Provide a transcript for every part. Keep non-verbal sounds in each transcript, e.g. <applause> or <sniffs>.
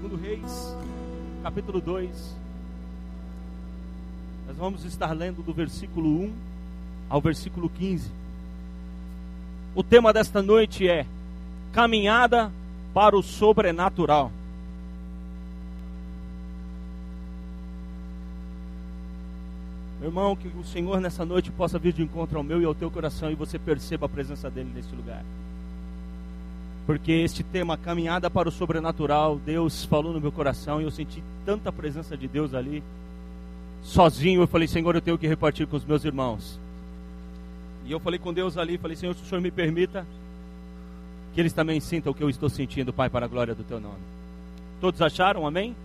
Segundo Reis, capítulo 2. Nós vamos estar lendo do versículo 1 ao versículo 15. O tema desta noite é Caminhada para o sobrenatural. Meu irmão, que o Senhor nessa noite possa vir de encontro ao meu e ao teu coração e você perceba a presença dele neste lugar porque este tema, caminhada para o sobrenatural, Deus falou no meu coração e eu senti tanta presença de Deus ali. Sozinho eu falei, Senhor, eu tenho que repartir com os meus irmãos. E eu falei com Deus ali, falei, Senhor, se o Senhor me permita, que eles também sintam o que eu estou sentindo, Pai, para a glória do Teu nome. Todos acharam? Amém?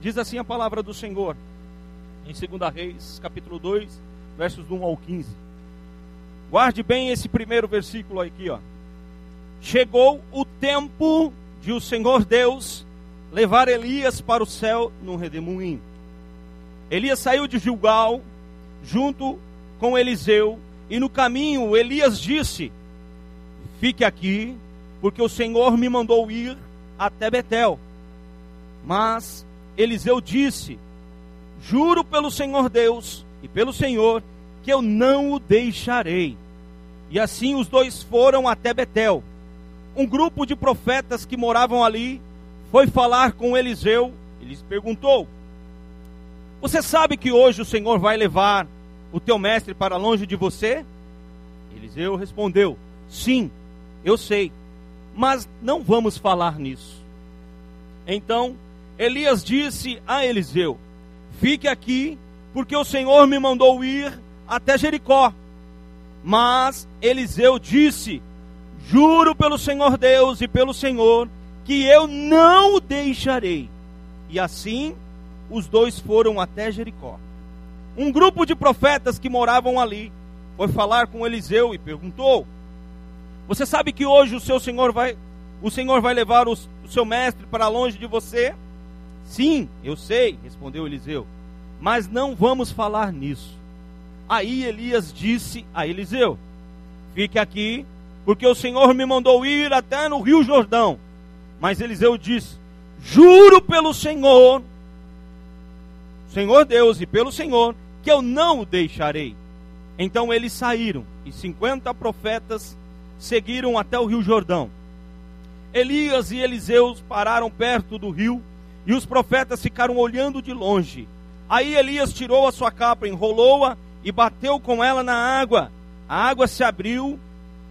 Diz assim a palavra do Senhor, em 2 Reis, capítulo 2, versos 1 ao 15. Guarde bem esse primeiro versículo aqui, ó chegou o tempo de o Senhor Deus levar Elias para o céu num redemoinho. Elias saiu de Gilgal junto com Eliseu e no caminho Elias disse: Fique aqui, porque o Senhor me mandou ir até Betel. Mas Eliseu disse: Juro pelo Senhor Deus e pelo Senhor que eu não o deixarei. E assim os dois foram até Betel um grupo de profetas que moravam ali foi falar com Eliseu e lhes perguntou: Você sabe que hoje o Senhor vai levar o teu mestre para longe de você? Eliseu respondeu: Sim, eu sei, mas não vamos falar nisso. Então Elias disse a Eliseu: Fique aqui, porque o Senhor me mandou ir até Jericó. Mas Eliseu disse: Juro pelo Senhor Deus e pelo Senhor que eu não o deixarei. E assim os dois foram até Jericó. Um grupo de profetas que moravam ali foi falar com Eliseu e perguntou: Você sabe que hoje o seu Senhor vai o Senhor vai levar o, o seu mestre para longe de você? Sim, eu sei, respondeu Eliseu. Mas não vamos falar nisso. Aí Elias disse a Eliseu: Fique aqui porque o Senhor me mandou ir até no Rio Jordão. Mas Eliseu disse: Juro pelo Senhor, Senhor Deus e pelo Senhor, que eu não o deixarei. Então eles saíram, e cinquenta profetas seguiram até o Rio Jordão. Elias e Eliseu pararam perto do rio, e os profetas ficaram olhando de longe. Aí Elias tirou a sua capa, enrolou-a e bateu com ela na água. A água se abriu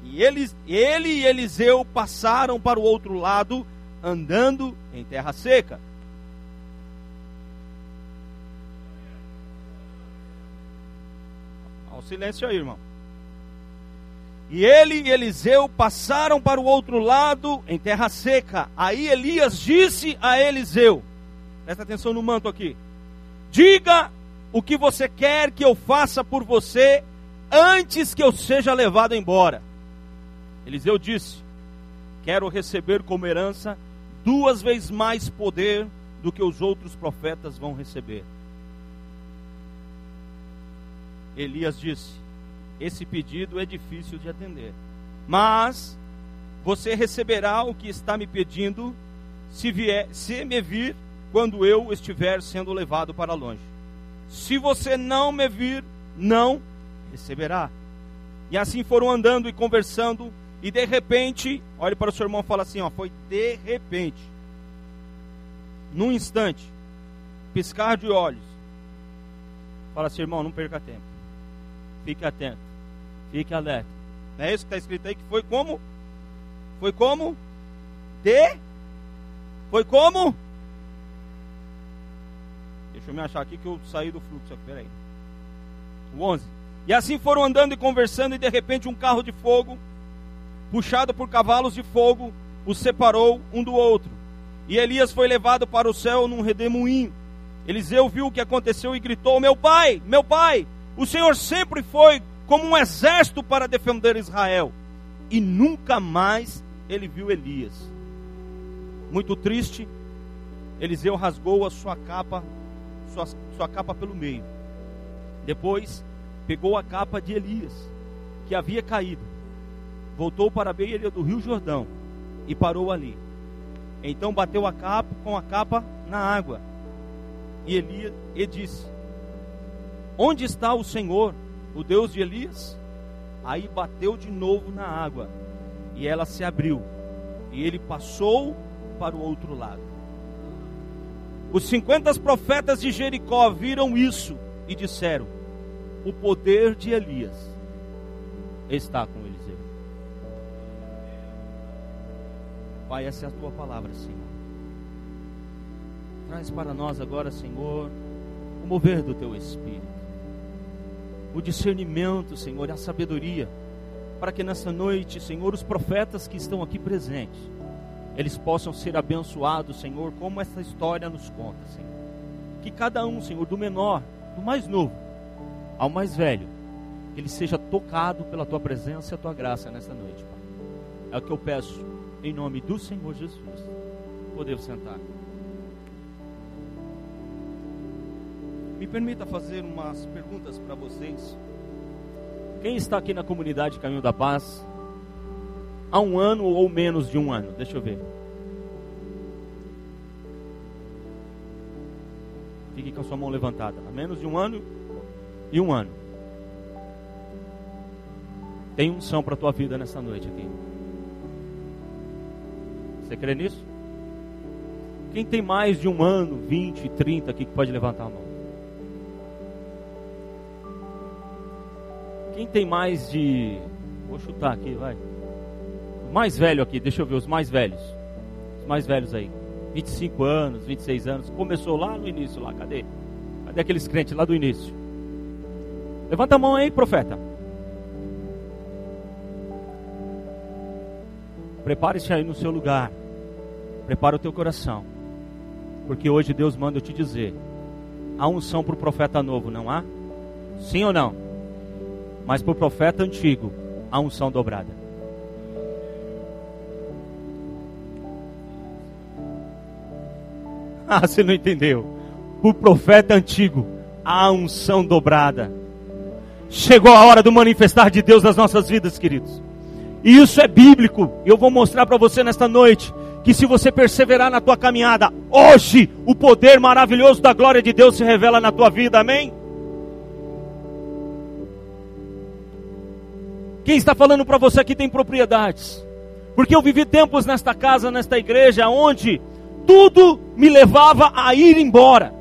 e eles, ele e Eliseu passaram para o outro lado, andando em terra seca. Ao silêncio aí, irmão. E ele e Eliseu passaram para o outro lado em terra seca. Aí Elias disse a Eliseu: Presta atenção no manto aqui. Diga o que você quer que eu faça por você antes que eu seja levado embora. Eliseu disse: Quero receber como herança duas vezes mais poder do que os outros profetas vão receber. Elias disse: Esse pedido é difícil de atender, mas você receberá o que está me pedindo se, vier, se me vir quando eu estiver sendo levado para longe. Se você não me vir, não receberá. E assim foram andando e conversando e de repente, olhe para o seu irmão e fala assim: ó, foi de repente, num instante, piscar de olhos. Fala assim, irmão, não perca tempo. Fique atento. Fique alerta. Não é isso que está escrito aí? Que foi como? Foi como? De? Foi como? Deixa eu me achar aqui que eu saí do fluxo. Peraí. O 11. E assim foram andando e conversando, e de repente um carro de fogo puxado por cavalos de fogo, os separou um do outro. E Elias foi levado para o céu num redemoinho. Eliseu viu o que aconteceu e gritou: Meu pai, meu pai, o Senhor sempre foi como um exército para defender Israel. E nunca mais ele viu Elias. Muito triste, Eliseu rasgou a sua capa, sua, sua capa pelo meio. Depois, pegou a capa de Elias, que havia caído, voltou para a beira do Rio Jordão e parou ali. Então bateu a capa com a capa na água. E Elias e disse: Onde está o Senhor, o Deus de Elias? Aí bateu de novo na água, e ela se abriu, e ele passou para o outro lado. Os cinquenta profetas de Jericó viram isso e disseram: O poder de Elias está com Eliseu. Pai, essa é a tua palavra, Senhor. Traz para nós agora, Senhor, o mover do teu espírito, o discernimento, Senhor, e a sabedoria, para que nessa noite, Senhor, os profetas que estão aqui presentes, eles possam ser abençoados, Senhor, como essa história nos conta, Senhor. Que cada um, Senhor, do menor, do mais novo ao mais velho, ele seja tocado pela tua presença e a tua graça nessa noite, Pai. É o que eu peço em nome do Senhor Jesus. Podemos sentar. Me permita fazer umas perguntas para vocês. Quem está aqui na comunidade Caminho da Paz há um ano ou menos de um ano? Deixa eu ver. Fique com a sua mão levantada. Há menos de um ano e um ano. Tem unção para a tua vida nessa noite aqui. Você crê nisso? Quem tem mais de um ano, 20, 30 aqui que pode levantar a mão? Quem tem mais de. Vou chutar aqui, vai. mais velho aqui, deixa eu ver, os mais velhos. Os mais velhos aí. 25 anos, 26 anos. Começou lá no início, lá, cadê? Cadê aqueles crentes lá do início? Levanta a mão aí, profeta. Prepare-se aí no seu lugar. Prepara o teu coração. Porque hoje Deus manda eu te dizer: há unção para o profeta novo, não há? Sim ou não? Mas para o profeta antigo, há unção dobrada. <laughs> Ah, você não entendeu. O profeta antigo, há unção dobrada. Chegou a hora do manifestar de Deus nas nossas vidas, queridos. E isso é bíblico. Eu vou mostrar para você nesta noite que se você perseverar na tua caminhada, hoje o poder maravilhoso da glória de Deus se revela na tua vida. Amém? Quem está falando para você aqui tem propriedades. Porque eu vivi tempos nesta casa, nesta igreja, onde tudo me levava a ir embora.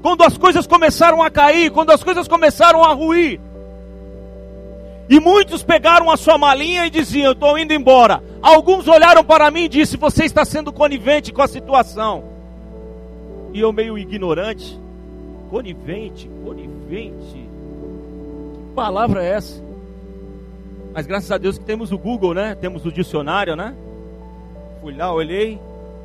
Quando as coisas começaram a cair, quando as coisas começaram a ruir, e muitos pegaram a sua malinha e diziam: estou indo embora. Alguns olharam para mim e disseram: Você está sendo conivente com a situação. E eu, meio ignorante, conivente, conivente. Que palavra é essa? Mas graças a Deus que temos o Google, né? Temos o dicionário, né? Fui lá, olhei.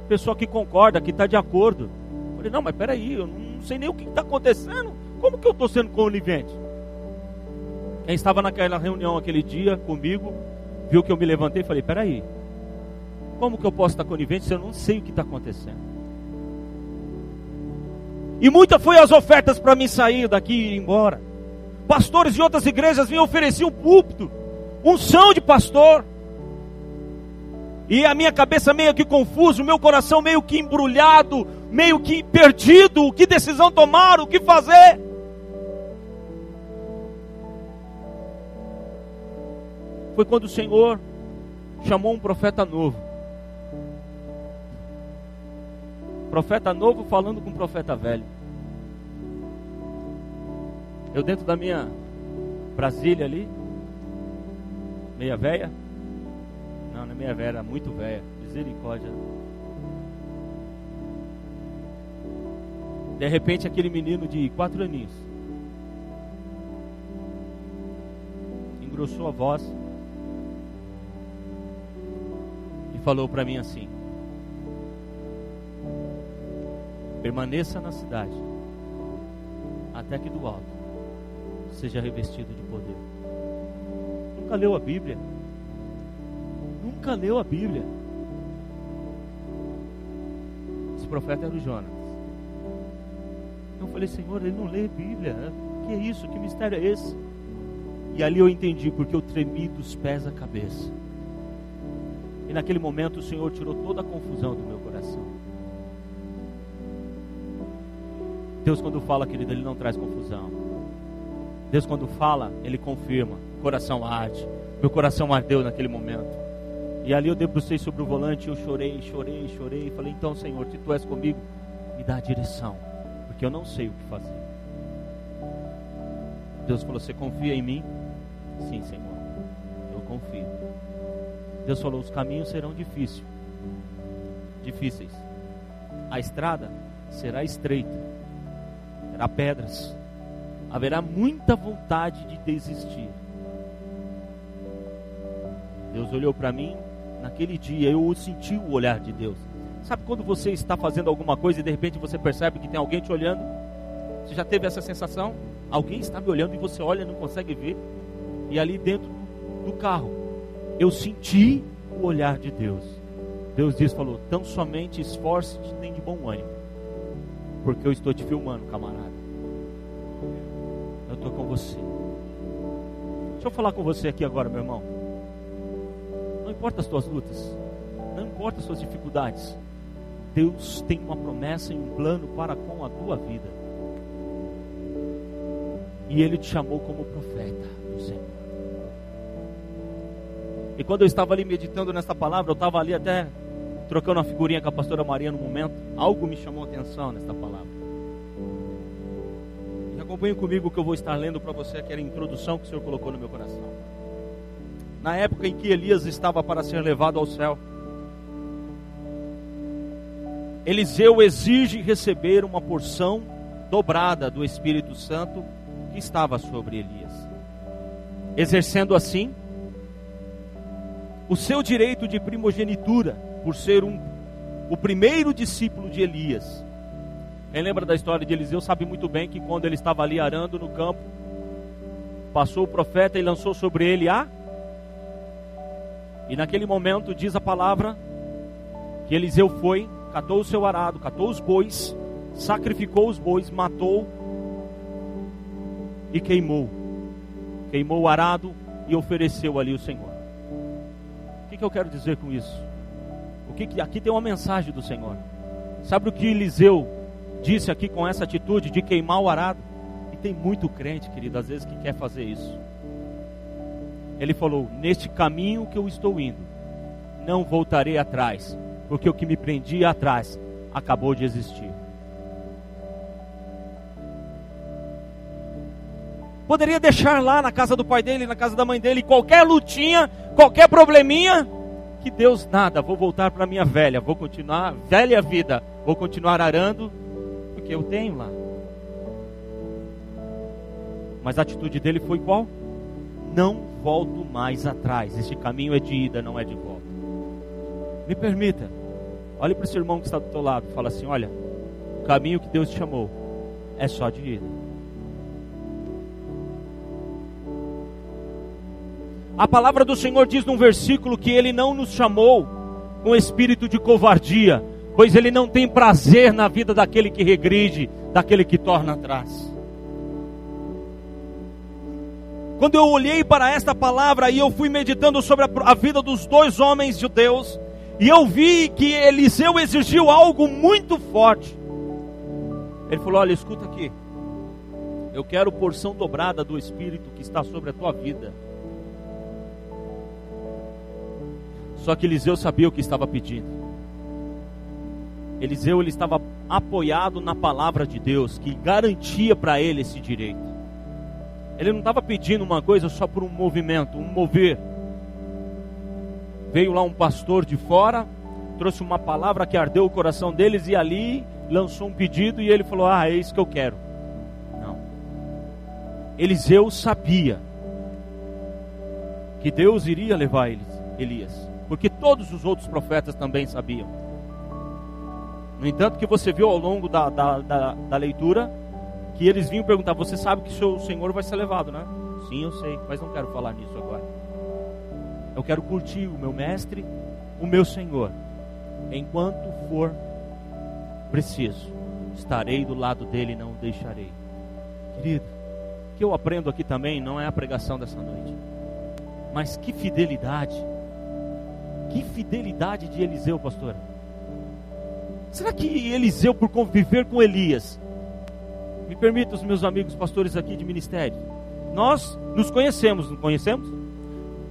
Pessoa que concorda, que está de acordo. Falei: Não, mas peraí, eu não sei nem o que está acontecendo. Como que eu estou sendo conivente? Quem estava naquela reunião aquele dia comigo, viu que eu me levantei e falei: peraí, como que eu posso estar conivente se eu não sei o que está acontecendo? E muitas foi as ofertas para mim sair daqui e ir embora. Pastores de outras igrejas me ofereciam um púlpito, unção de pastor. E a minha cabeça meio que confusa, o meu coração meio que embrulhado, meio que perdido, que decisão tomar, o que fazer? Foi quando o Senhor chamou um profeta novo. Profeta novo falando com um profeta velho. Eu dentro da minha Brasília ali, meia velha. Não, não é meia velha, era muito velha. Misericórdia. De repente aquele menino de quatro aninhos engrossou a voz falou para mim assim: permaneça na cidade, até que do alto seja revestido de poder. Nunca leu a Bíblia? Nunca leu a Bíblia? Esse profeta era o Jonas. Eu falei, Senhor, ele não lê Bíblia. Que é isso? Que mistério é esse? E ali eu entendi porque eu tremi dos pés à cabeça E naquele momento o Senhor tirou toda a confusão do meu coração. Deus, quando fala, querido, Ele não traz confusão. Deus, quando fala, Ele confirma. O coração arde. Meu coração ardeu naquele momento. E ali eu debrucei sobre o volante, eu chorei, chorei, chorei. Falei: Então, Senhor, se tu és comigo, me dá a direção, porque eu não sei o que fazer. Deus falou: Você confia em mim? Sim, Senhor, eu confio. Deus falou: Os caminhos serão difíceis, difíceis. A estrada será estreita, terá pedras, haverá muita vontade de desistir. Deus olhou para mim naquele dia eu senti o olhar de Deus. Sabe quando você está fazendo alguma coisa e de repente você percebe que tem alguém te olhando? Você já teve essa sensação? Alguém está me olhando e você olha e não consegue ver? E ali dentro do carro, eu senti o olhar de Deus. Deus disse, falou, tão somente esforce-te, tem de bom ânimo. Porque eu estou te filmando, camarada. Eu estou com você. Deixa eu falar com você aqui agora, meu irmão. Não importa as tuas lutas, não importa as suas dificuldades. Deus tem uma promessa e um plano para com a tua vida. E Ele te chamou como profeta do Senhor. E quando eu estava ali meditando nessa palavra, eu estava ali até trocando uma figurinha com a pastora Maria no momento. Algo me chamou a atenção nessa palavra. E acompanhe comigo o que eu vou estar lendo para você, que era a introdução que o Senhor colocou no meu coração na época em que Elias estava para ser levado ao céu. Eliseu exige receber uma porção dobrada do Espírito Santo que estava sobre Elias, exercendo assim o seu direito de primogenitura, por ser um, o primeiro discípulo de Elias. Quem lembra da história de Eliseu sabe muito bem que quando ele estava ali arando no campo, passou o profeta e lançou sobre ele a e naquele momento diz a palavra que Eliseu foi, catou o seu arado, catou os bois, sacrificou os bois, matou e queimou. Queimou o arado e ofereceu ali o Senhor. Que, que eu quero dizer com isso? O que, que aqui tem uma mensagem do Senhor. Sabe o que Eliseu disse aqui com essa atitude de queimar o arado? E tem muito crente, querido, às vezes que quer fazer isso. Ele falou: Neste caminho que eu estou indo, não voltarei atrás, porque o que me prendia atrás acabou de existir. Poderia deixar lá na casa do pai dele, na casa da mãe dele, qualquer lutinha, qualquer probleminha, que Deus nada, vou voltar para minha velha, vou continuar velha vida, vou continuar arando, porque eu tenho lá. Mas a atitude dele foi qual? Não volto mais atrás. Este caminho é de ida, não é de volta. Me permita, olhe para o seu irmão que está do teu lado, fala assim: olha, o caminho que Deus te chamou é só de ida. A palavra do Senhor diz num versículo que Ele não nos chamou com espírito de covardia, pois Ele não tem prazer na vida daquele que regride, daquele que torna atrás. Quando eu olhei para esta palavra e eu fui meditando sobre a, vida dos dois homens de Deus, e eu vi que Eliseu exigiu algo muito forte. Ele falou: Olha, escuta aqui. Eu quero porção dobrada do Espírito que está sobre a tua vida. Só que Eliseu sabia o que estava pedindo. Eliseu ele estava apoiado na palavra de Deus que garantia para ele esse direito. Ele não estava pedindo uma coisa só por um movimento, um mover. Veio lá um pastor de fora, trouxe uma palavra que ardeu o coração deles e ali lançou um pedido e ele falou: Ah, é isso que eu quero. Não. Eliseu sabia que Deus iria levar eles, Elias, porque todos os outros profetas também sabiam. No entanto, que você viu ao longo da, da, da, da leitura, que eles vinham perguntar: Você sabe que o seu Senhor vai ser levado, né? Sim, eu sei, mas não quero falar nisso agora. Eu quero curtir o meu mestre, o meu Senhor, enquanto for preciso. Estarei do lado dele e não o deixarei. Querido, o que eu aprendo aqui também não é a pregação dessa noite, mas que fidelidade, Que fidelidade de Eliseu, pastor. Será que Eliseu, por conviver com Elias, me permita os meus amigos pastores aqui de ministério, nós nos conhecemos, não conhecemos?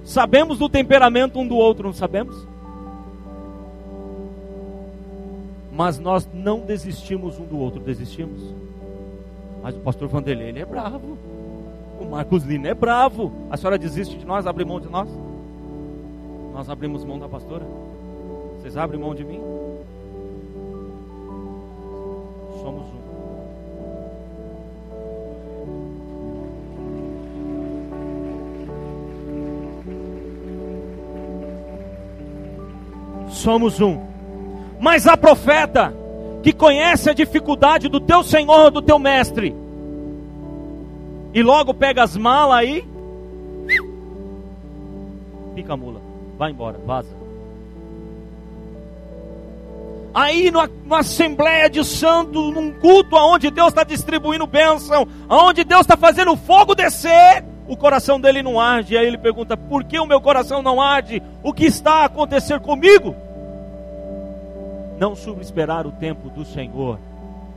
Sabemos do temperamento um do outro, não sabemos? Mas nós não desistimos um do outro, desistimos. Mas o pastor Vanderlei, ele é bravo. O Marcos Lino é bravo. A senhora desiste de nós, abre mão de nós? Nós abrimos mão da pastora? Vocês abrem mão de mim? Somos um. Somos um. Mas a profeta que conhece a dificuldade do teu senhor, do teu mestre, e logo pega as malas aí, <sniffs> pica a mula, vai embora, vaza. Aí numa, numa assembleia de santos, num culto onde Deus está distribuindo bênção, onde Deus está fazendo o fogo descer, o coração dele não arde. Aí ele pergunta: por que o meu coração não arde? O que está a acontecer comigo? Não soube esperar o tempo do Senhor,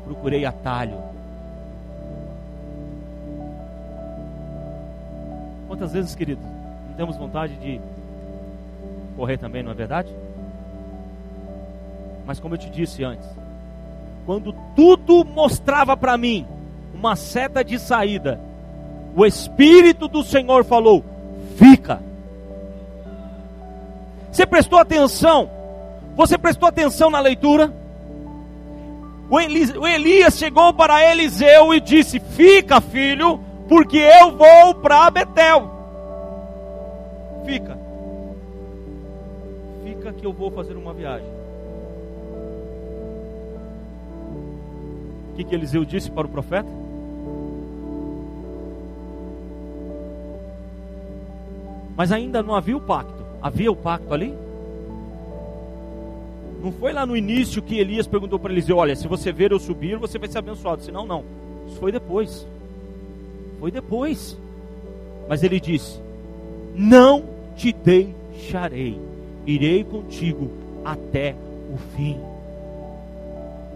procurei atalho. Quantas vezes, queridos, não temos vontade de correr também, não é verdade? Mas como eu te disse antes, quando tudo mostrava para mim uma seta de saída, o Espírito do Senhor falou: fica. Você prestou atenção você prestou atenção na leitura? O, o Elias chegou para Eliseu e disse: Fica, filho, porque eu vou para Betel. Fica. Que eu vou fazer uma viagem. O que, que Eliseu disse para o profeta? Mas ainda não havia o pacto. Havia o pacto ali? Não foi lá no início que Elias perguntou para Eliseu: Olha, se você ver eu subir, você vai ser abençoado. Senão, não. Isso foi depois. Foi depois. Mas ele disse: Não te deixarei, irei contigo até o fim.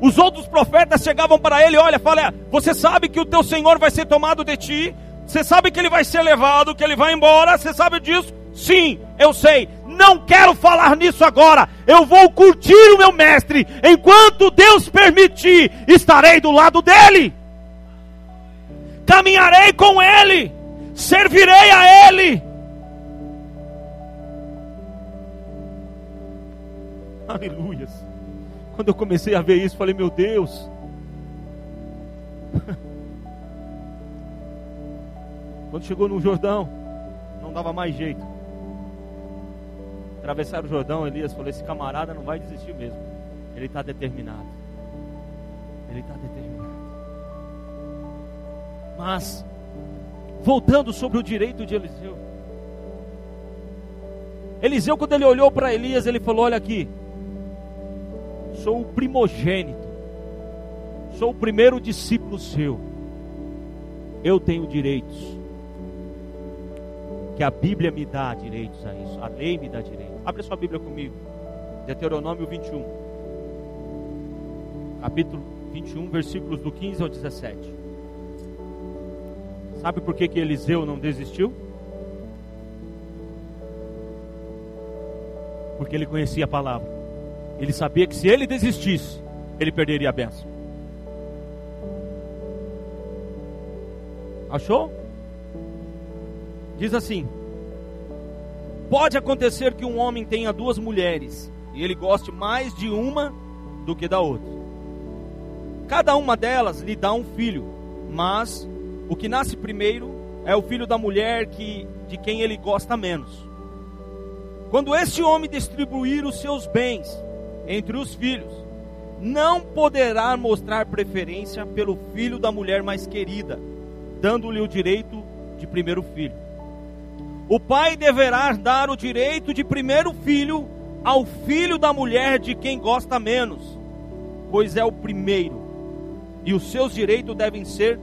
Os outros profetas chegavam para ele: Olha, fala, você sabe que o teu Senhor vai ser tomado de ti, você sabe que ele vai ser levado, que ele vai embora, você sabe disso? Sim, eu sei não quero falar nisso agora. Eu vou curtir o meu mestre. Enquanto Deus permitir, estarei do lado dele. Caminharei com ele. Servirei a ele. <laughs> Aleluias. Quando eu comecei a ver isso, falei: Meu Deus. <laughs> Quando chegou no Jordão, não dava mais jeito atravessaram o Jordão, Elias falou: Esse camarada não vai desistir mesmo. Ele está determinado. Ele está determinado. Mas, voltando sobre o direito de Eliseu. Eliseu, quando ele olhou para Elias, ele falou: Olha aqui, sou o primogênito, sou o primeiro discípulo seu, eu tenho direitos, que a Bíblia me dá direitos a isso, a lei me dá direitos. Abre sua Bíblia comigo. Deuteronômio 21. Capítulo 21, versículos do 15 ao 17. Sabe por que, que Eliseu não desistiu? Porque ele conhecia a palavra. Ele sabia que se ele desistisse, ele perderia a benção. Achou? Diz assim: Pode acontecer que um homem tenha duas mulheres e ele goste mais de uma do que da outra. Cada uma delas lhe dá um filho, mas o que nasce primeiro é o filho da mulher que de quem ele gosta menos. Quando esse homem distribuir os seus bens entre os filhos, não poderá mostrar preferência pelo filho da mulher mais querida, dando-lhe o direito de primeiro filho o pai deverá dar o direito de primeiro filho ao filho da mulher de quem gosta menos, pois é o primeiro, e os seus direitos devem ser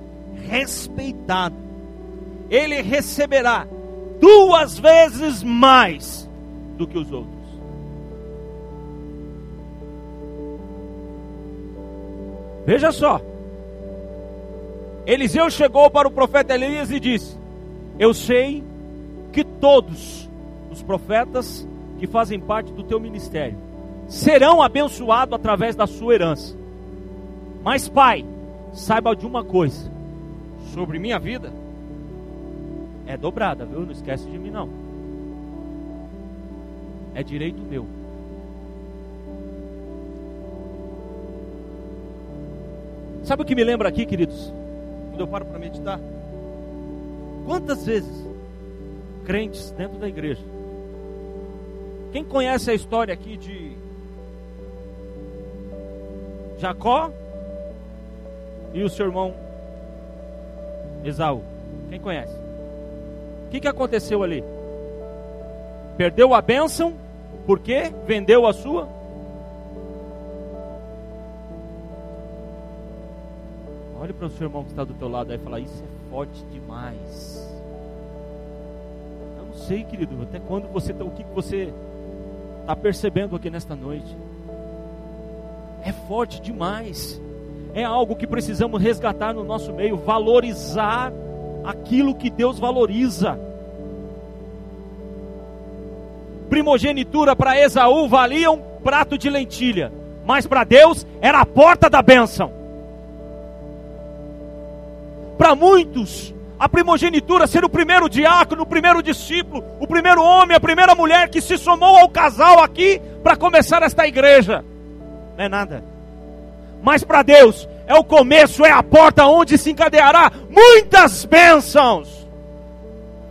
respeitados. Ele receberá duas vezes mais do que os outros. Veja só. Eliseu chegou para o profeta Elias e disse: Eu sei que todos os profetas que fazem parte do teu ministério serão abençoados através da sua herança. Mas, pai, saiba de uma coisa: sobre minha vida é dobrada, viu? Não esquece de mim, não. É direito meu. Sabe o que me lembra aqui, queridos? Quando eu paro para meditar. Quantas vezes crentes dentro da igreja. Quem conhece a história aqui de Jacó e o seu irmão Esaú? Quem conhece? O que, que aconteceu ali? Perdeu a bênção, porque vendeu a sua. Olhe para o seu irmão que está do teu lado e fala: Isso é forte demais. Eu não sei, querido, até quando você tá, o que você está percebendo aqui nesta noite. É forte demais. É algo que precisamos resgatar no nosso meio, valorizar aquilo que Deus valoriza. Primogenitura para Esaú valia um prato de lentilha, mas para Deus era a porta da bênção. Para muitos, a primogenitura ser o primeiro diácono, o primeiro discípulo, o primeiro homem, a primeira mulher que se somou ao casal aqui para começar esta igreja. Não é nada. Mas para Deus é o começo, é a porta onde se encadeará muitas bênçãos.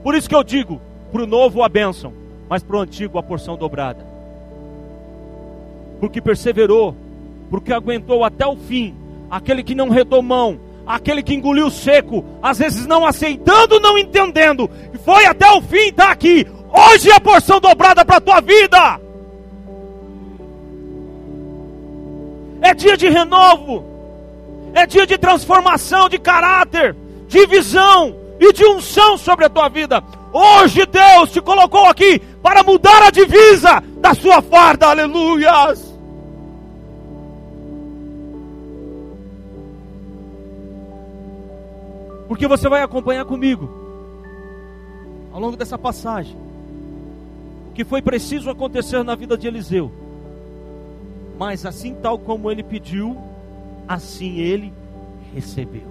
Por isso que eu digo, para o novo a bênção, mas para o antigo a porção dobrada. Porque perseverou, porque aguentou até o fim, aquele que não redou mão, aquele que engoliu seco, às vezes não aceitando, não entendendo, e foi até o fim, está aqui. Hoje é a porção dobrada para a tua vida. É dia de renovo, é dia de transformação de caráter, de visão e de unção sobre a tua vida. Hoje Deus te colocou aqui para mudar a divisa da sua farda, aleluias. Porque você vai acompanhar comigo ao longo dessa passagem o que foi preciso acontecer na vida de Eliseu. Mas assim tal como ele pediu, assim ele recebeu.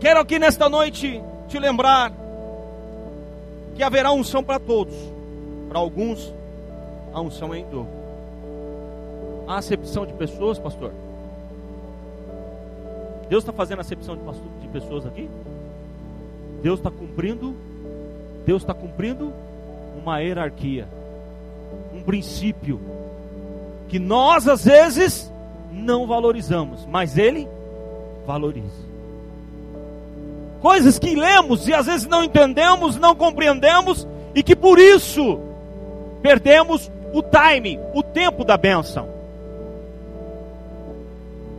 Quero aqui nesta noite te lembrar que haverá unção para todos. Para alguns, a unção é em dor. A acepção de pessoas, pastor. Deus está fazendo acepção de, pessoas aqui? Deus está cumprindo, Deus está cumprindo uma hierarquia, um princípio que nós às vezes não valorizamos, mas Ele valoriza. Coisas que lemos e às vezes não entendemos, não compreendemos e que por isso perdemos o time, o tempo da bênção.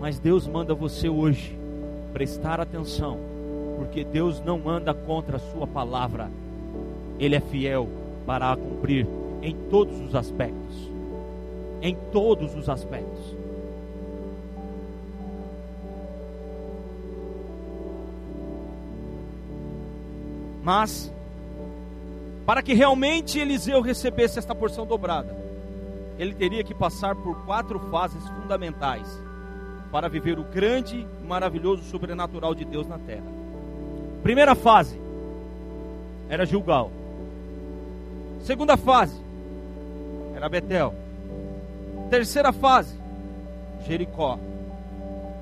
Mas Deus manda você hoje prestar atenção, porque Deus não anda contra a sua palavra, Ele é fiel para a cumprir em todos os aspectos. Em todos os aspectos. Mas, para que realmente Eliseu recebesse esta porção dobrada, ele teria que passar por quatro fases fundamentais para viver o grande maravilhoso sobrenatural de Deus na terra. Primeira fase era Gilgal. Segunda fase era Betel. Terceira fase, Jericó.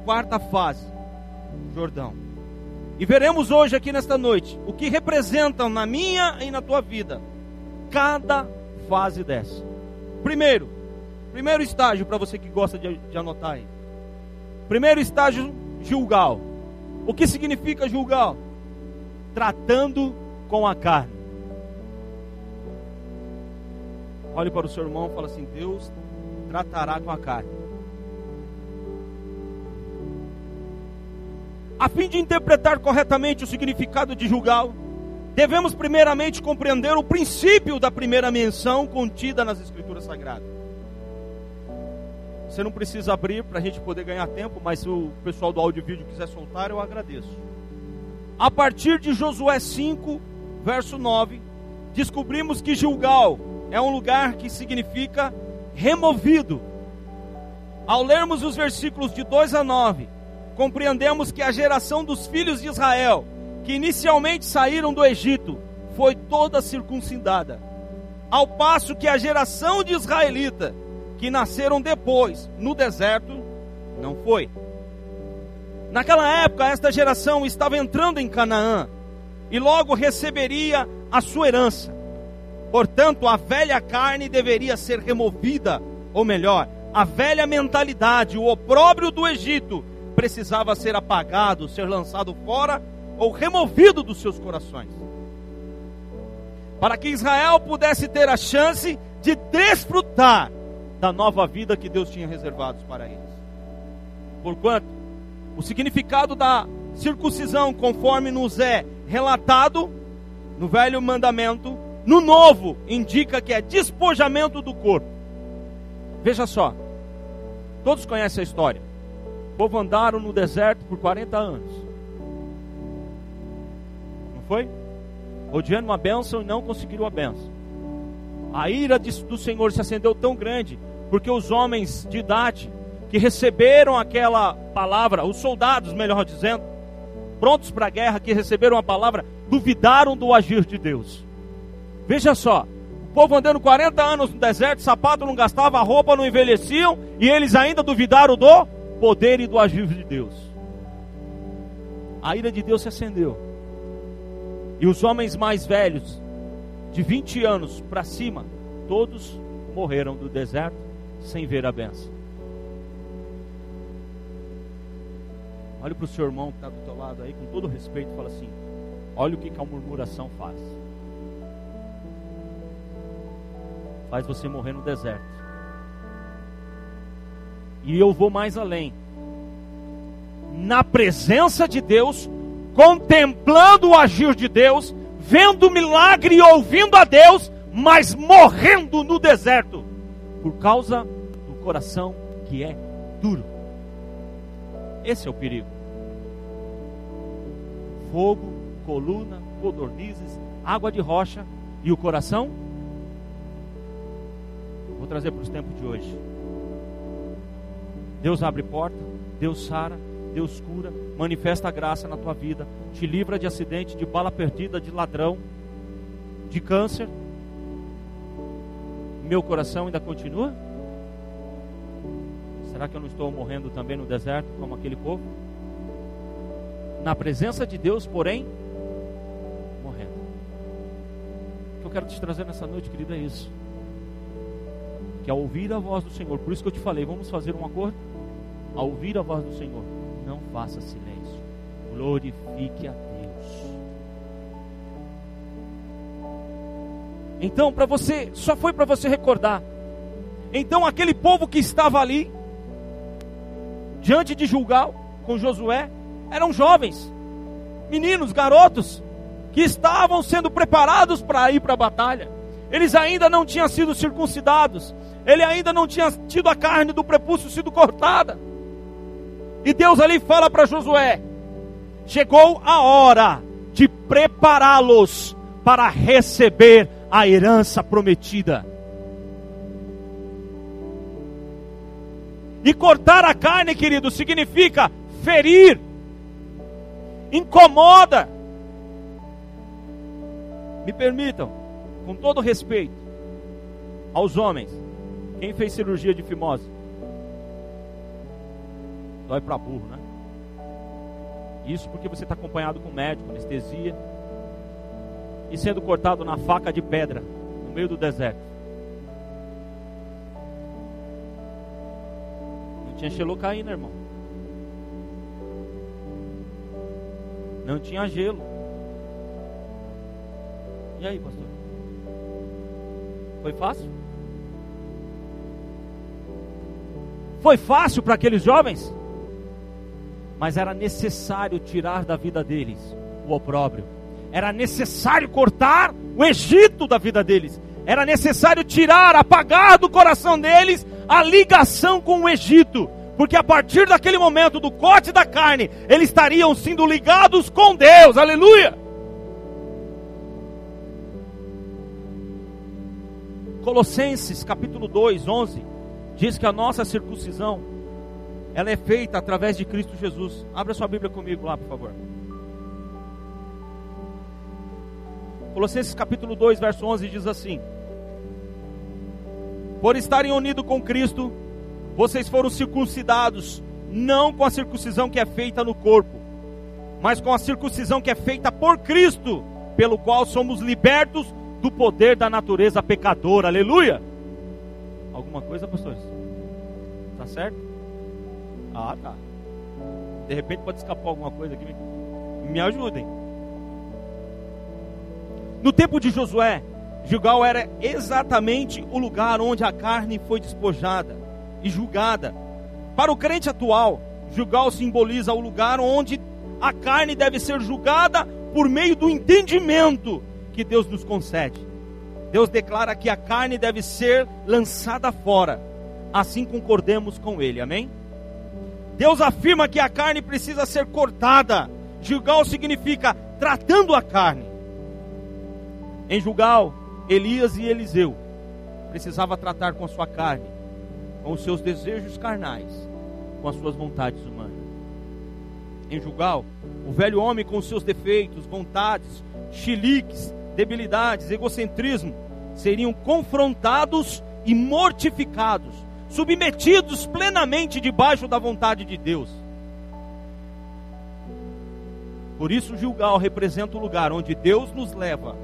Quarta fase, Jordão. E veremos hoje aqui nesta noite o que representam na minha e na tua vida cada fase dessa. Primeiro, primeiro estágio para você que gosta de, de anotar aí. Primeiro estágio, julgal. O que significa julgal? Tratando com a carne. Olhe para o seu irmão e fala assim: Deus tratará com a carne. A fim de interpretar corretamente o significado de julgal, devemos primeiramente compreender o princípio da primeira menção contida nas Escrituras Sagradas. Você não precisa abrir para a gente poder ganhar tempo, mas se o pessoal do áudio e vídeo quiser soltar, eu agradeço. A partir de Josué 5, verso 9, descobrimos que Gilgal é um lugar que significa removido. Ao lermos os versículos de 2 a 9, compreendemos que a geração dos filhos de Israel, que inicialmente saíram do Egito, foi toda circuncidada. Ao passo que a geração de israelita, que nasceram depois no deserto, não foi. Naquela época, esta geração estava entrando em Canaã e logo receberia a sua herança. Portanto, a velha carne deveria ser removida, ou melhor, a velha mentalidade, o opróbrio do Egito, precisava ser apagado, ser lançado fora ou removido dos seus corações. Para que Israel pudesse ter a chance de desfrutar da nova vida que Deus tinha reservado para eles. Porquanto, o significado da circuncisão, conforme nos é relatado no velho mandamento, no novo indica que é despojamento do corpo. Veja só, todos conhecem a história. O povo andaram no deserto por 40 anos. Não foi? Odiando uma bênção e não conseguiram a bênção. A ira do Senhor se acendeu tão grande, porque os homens de idade que receberam aquela palavra, os soldados, melhor dizendo, prontos para a guerra, que receberam a palavra, duvidaram do agir de Deus. Veja só, o povo andando 40 anos no deserto, sapato não gastava, roupa não envelheciam, e eles ainda duvidaram do poder e do agir de Deus. A ira de Deus se acendeu. E os homens mais velhos, de 20 anos para cima, todos morreram do deserto sem ver a benção. Olha para o seu irmão que está do teu lado aí, com todo respeito, fala assim: olha o que, que a murmuração faz. faz você morrer no deserto. E eu vou mais além. Na presença de Deus, contemplando o agir de Deus, vendo o milagre e ouvindo a Deus, mas morrendo no deserto, por causa do coração que é duro. Esse é o perigo. Fogo, coluna, codornizes, água de rocha e o coração Vou trazer para os tempos de hoje. Deus abre porta, Deus sara, Deus cura, manifesta a graça na tua vida, te livra de acidente, de bala perdida, de ladrão, de câncer. Meu coração ainda continua? Será que eu não estou morrendo também no deserto como aquele povo? Na presença de Deus, porém, morrendo. O que eu quero te trazer nessa noite, querida, é isso que ao ouvir a voz do Senhor, por isso que eu te falei, vamos fazer um acordo? Ao ouvir a voz do Senhor, não faça silêncio, glorifique a Então, para você, só foi para você recordar. Então, aquele povo que estava ali, diante de Julgal, com Josué, eram jovens, meninos, garotos, que estavam sendo preparados para ir para a batalha. Eles ainda não tinham sido circuncidados, ele ainda não tinha tido a carne do prepúcio sido cortada. E Deus ali fala para Josué: chegou a hora de prepará-los para receber a herança prometida. E cortar a carne, querido, significa ferir, incomoda. Me permitam, com todo respeito aos homens, quem fez cirurgia de fimose? Dói para burro, né? Isso porque você está acompanhado com médico, anestesia. E sendo cortado na faca de pedra, no meio do deserto. Não tinha xelocaína, irmão. Não tinha gelo. E aí, pastor? Foi fácil? Foi fácil para aqueles jovens? Mas era necessário tirar da vida deles o opróbrio. Era necessário cortar o Egito da vida deles. Era necessário tirar, apagar do coração deles a ligação com o Egito, porque a partir daquele momento do corte da carne, eles estariam sendo ligados com Deus, aleluia. Colossenses capítulo 2, 11, diz que a nossa circuncisão, ela é feita através de Cristo Jesus. Abra sua Bíblia comigo lá, por favor. Colossenses capítulo 2, verso 11 diz assim: Por estarem unidos com Cristo, vocês foram circuncidados, não com a circuncisão que é feita no corpo, mas com a circuncisão que é feita por Cristo, pelo qual somos libertos do poder da natureza pecadora. Aleluia! Alguma coisa, pastores? Tá certo? Ah, tá. De repente pode escapar alguma coisa aqui. Me ajudem. No tempo de Josué, Gilgal era exatamente o lugar onde a carne foi despojada e julgada. Para o crente atual, Gilgal simboliza o lugar onde a carne deve ser julgada por meio do entendimento que Deus nos concede. Deus declara que a carne deve ser lançada fora, assim concordemos com Ele, amém? Deus afirma que a carne precisa ser cortada. Gilgal significa tratando a carne. Em Jugal, Elias e Eliseu precisava tratar com a sua carne, com os seus desejos carnais, com as suas vontades humanas. Em Jugal, o velho homem com os seus defeitos, vontades, chiliques, debilidades, egocentrismo, seriam confrontados e mortificados, submetidos plenamente debaixo da vontade de Deus. Por isso, Gilgal representa o lugar onde Deus nos leva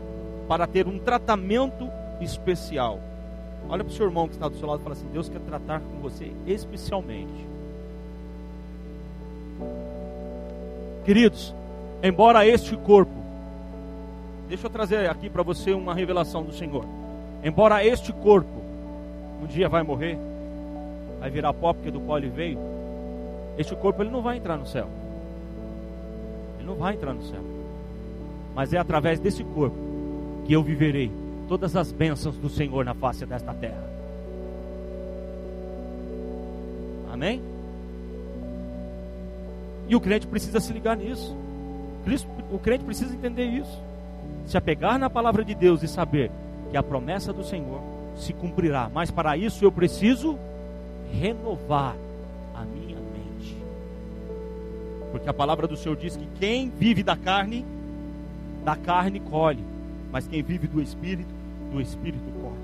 para ter um tratamento especial. Olha para o seu irmão que está do seu lado e fala assim: Deus quer tratar com você especialmente. Queridos, embora este corpo, deixa eu trazer aqui para você uma revelação do Senhor. Embora este corpo um dia vai morrer, vai virar pó porque do pó ele veio, este corpo ele não vai entrar no céu. Ele não vai entrar no céu. Mas é através desse corpo que eu viverei todas as bênçãos do Senhor na face desta terra. Amém? E o crente precisa se ligar nisso. O crente precisa entender isso. Se apegar na palavra de Deus e saber que a promessa do Senhor se cumprirá. Mas para isso eu preciso renovar a minha mente. Porque a palavra do Senhor diz que quem vive da carne, da carne colhe mas quem vive do Espírito, do Espírito corre.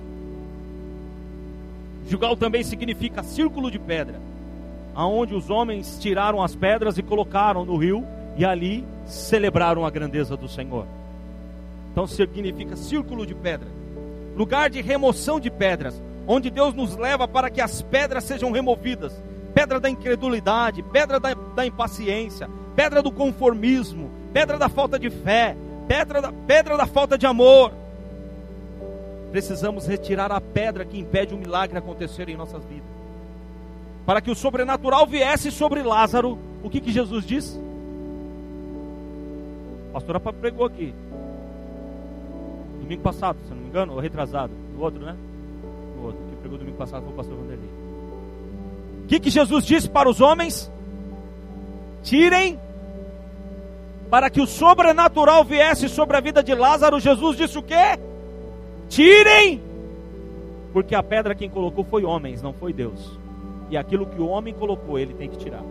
Jugal também significa círculo de pedra, aonde os homens tiraram as pedras e colocaram no rio e ali celebraram a grandeza do Senhor. Então significa círculo de pedra, lugar de remoção de pedras, onde Deus nos leva para que as pedras sejam removidas pedra da incredulidade, pedra da, da impaciência, pedra do conformismo, pedra da falta de fé, pedra da, pedra da falta de amor. Precisamos retirar a pedra que impede o milagre acontecer em nossas vidas. Para que o sobrenatural viesse sobre Lázaro, o que, que Jesus disse? A pastora pregou aqui. Domingo passado, se não me engano, ou retrasado. No outro, né? No outro. Que pregou domingo passado foi o pastor Vanderlei. O que, que Jesus disse para os homens? Tirem para que o sobrenatural viesse sobre a vida de Lázaro, Jesus disse o quê? Tirem! Porque a pedra quem colocou foi homens, não foi Deus. E aquilo que o homem colocou, ele tem que tirar.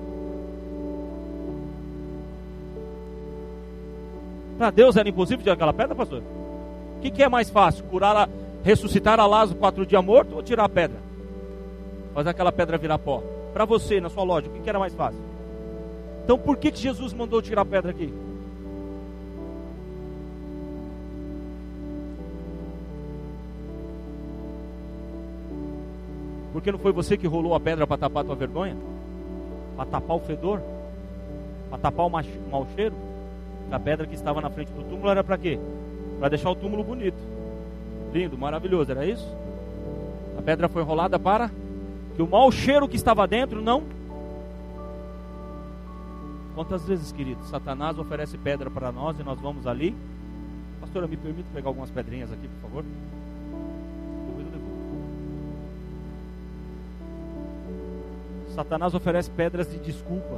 Para Deus era impossível tirar aquela pedra, pastor? O que, que, é mais fácil? Curar, a, ressuscitar a Lázaro quatro dias morto ou tirar a pedra? Fazer aquela pedra virar pó. Para você, na sua lógica, o que, que era mais fácil? Então por que, que Jesus mandou tirar a pedra aqui? Porque não foi você que rolou a pedra para tapar a tua vergonha? Para tapar o fedor? Para tapar o mau cheiro? A pedra que estava na frente do túmulo era para quê? Para deixar o túmulo bonito. Lindo, maravilhoso, era isso? A pedra foi rolada para que o mau cheiro que estava dentro não. Quantas vezes, querido, Satanás oferece pedra para nós e nós vamos ali? Pastora, me permite pegar algumas pedrinhas aqui, por favor? Satanás oferece pedras de desculpa.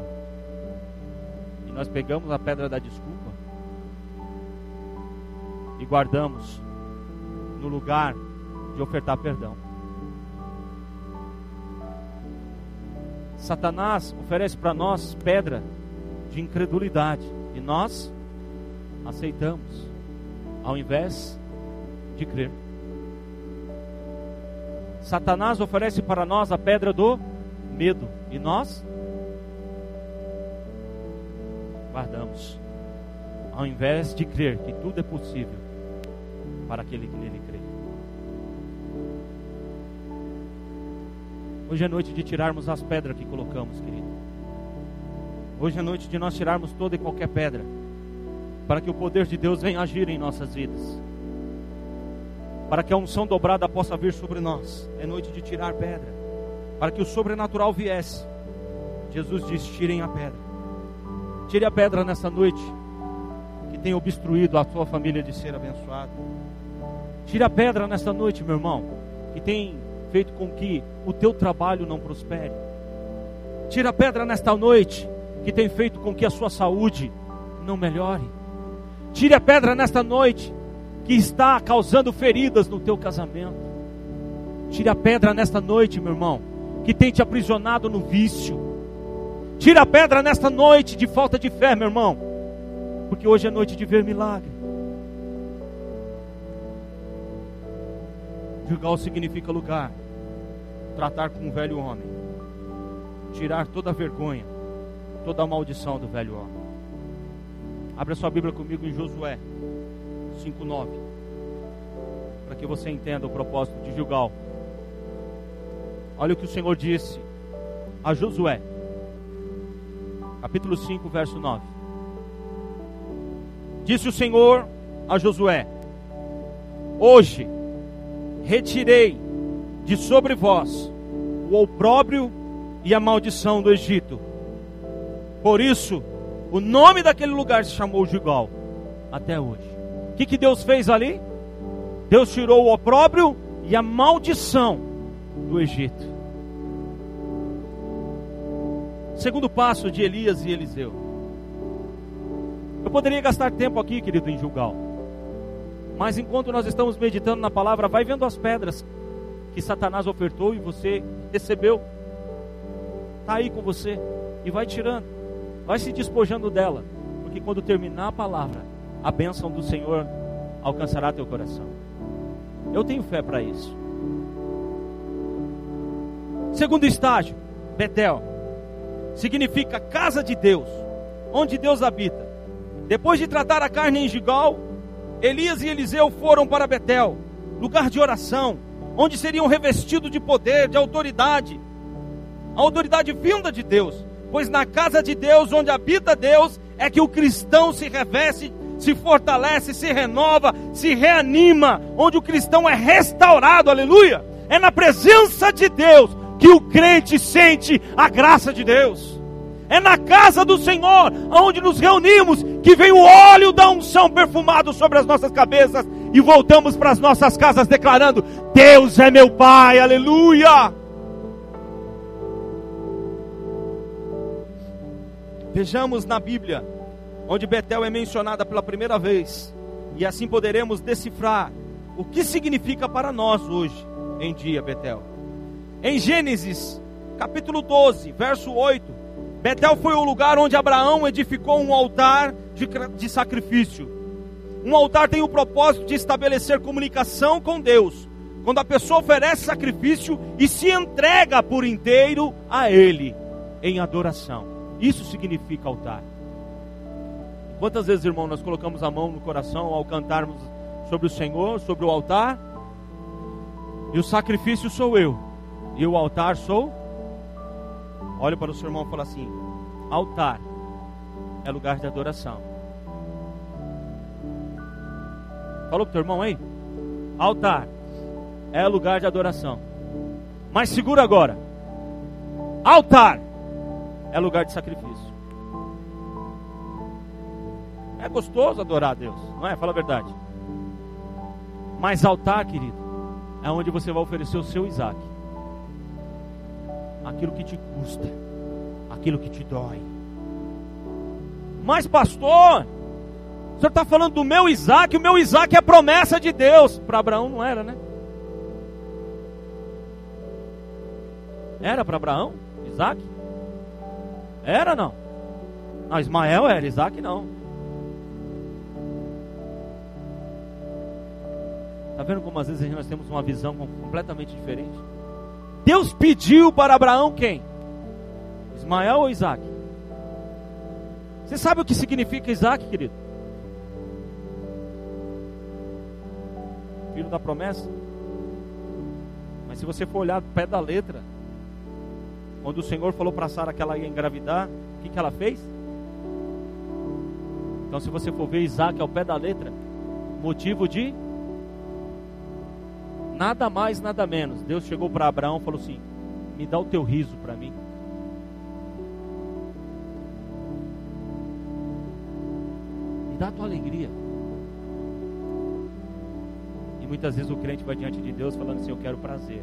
E nós pegamos a pedra da desculpa e guardamos no lugar de ofertar perdão. Satanás oferece para nós pedra de incredulidade e nós aceitamos, ao invés de crer. Satanás oferece para nós a pedra do medo e nós guardamos, ao invés de crer que tudo é possível para aquele que nele crê. Hoje é noite de tirarmos as pedras que colocamos, querido. Hoje é noite de nós tirarmos toda e qualquer pedra, para que o poder de Deus venha agir em nossas vidas, para que a unção dobrada possa vir sobre nós. É noite de tirar pedra, para que o sobrenatural viesse. Jesus disse: tirem a pedra. Tire a pedra nessa noite que tem obstruído a sua família de ser abençoada. Tire a pedra nessa noite, meu irmão, que tem feito com que o teu trabalho não prospere. Tira a pedra nesta noite que tem feito com que a sua saúde não melhore. Tire a pedra nesta noite que está causando feridas no teu casamento. Tire a pedra nesta noite, meu irmão, que tem te aprisionado no vício. Tire a pedra nesta noite de falta de fé, meu irmão, porque hoje é noite de ver milagre. Gilgal significa lugar tratar com o velho homem, tirar toda a vergonha, toda a maldição do velho homem. Abra sua Bíblia comigo em Josué 5:9, para que você entenda o propósito de Gilgal. Olha o que o Senhor disse a Josué, capítulo 5, verso 9. Disse o Senhor a Josué: Hoje retirei de sobre vós o opróbrio e a maldição do Egito. Por isso, o nome daquele lugar se chamou Gilgal até hoje. O que, que Deus fez ali? Deus tirou o opróbrio e a maldição do Egito. Segundo passo de Elias e Eliseu. Eu poderia gastar tempo aqui, querido, em Gilgal. Mas enquanto nós estamos meditando na palavra, vai vendo as pedras que Satanás ofertou e você recebeu. Está aí com você e vai tirando, vai se despojando dela, porque quando terminar a palavra, a bênção do Senhor alcançará teu coração. Eu tenho fé para isso. Segundo estágio, Betel significa casa de Deus, onde Deus habita. Depois de tratar a carne em Gigal, Elias e Eliseu foram para Betel, lugar de oração, onde seriam revestidos de poder, de autoridade, a autoridade vinda de Deus, pois na casa de Deus, onde habita Deus, é que o cristão se reveste, se fortalece, se renova, se reanima, onde o cristão é restaurado, aleluia. É na presença de Deus que o crente sente a graça de Deus. É na casa do Senhor, onde nos reunimos, que vem o óleo da unção perfumado sobre as nossas cabeças e voltamos para as nossas casas declarando: Deus é meu Pai, aleluia. Vejamos na Bíblia, onde Betel é mencionada pela primeira vez, e assim poderemos decifrar o que significa para nós hoje em dia Betel. Em Gênesis, capítulo 12, verso 8, Betel foi o lugar onde Abraão edificou um altar de, de sacrifício. Um altar tem o propósito de estabelecer comunicação com Deus. Quando a pessoa oferece sacrifício e se entrega por inteiro a Ele em adoração. Isso significa altar. Quantas vezes, irmão, nós colocamos a mão no coração ao cantarmos sobre o Senhor, sobre o altar? E o sacrifício sou eu, e o altar sou Olha para o seu irmão e fala assim: altar é lugar de adoração. Falou para o teu irmão aí? Altar é lugar de adoração. Mas segura agora. Altar é lugar de sacrifício. É gostoso adorar a Deus, não é? Fala a verdade. Mas altar, querido, é onde você vai oferecer o seu Isaac aquilo que te custa, aquilo que te dói. Mas, pastor, o senhor está falando do meu Isaac, o meu Isaac é promessa de Deus. Para Abraão não era, né? Era para Abraão? Isaac? Era não? Não, Ismael era, Isaac não. Está vendo como às vezes nós temos uma visão completamente diferente? Deus pediu para Abraão quem? Ismael ou Isaac? Você sabe o que significa Isaac, querido? Filho da promessa. Mas se você for olhar do pé da letra, quando o Senhor falou para Sara que ela ia engravidar, o que, que ela fez? Então, se você for ver Isaac ao pé da letra, motivo de nada mais, nada menos. Deus chegou para Abraão e falou assim: Me dá o teu riso para mim. Me dá a tua alegria. E muitas vezes o crente vai diante de Deus falando assim: Eu quero prazer.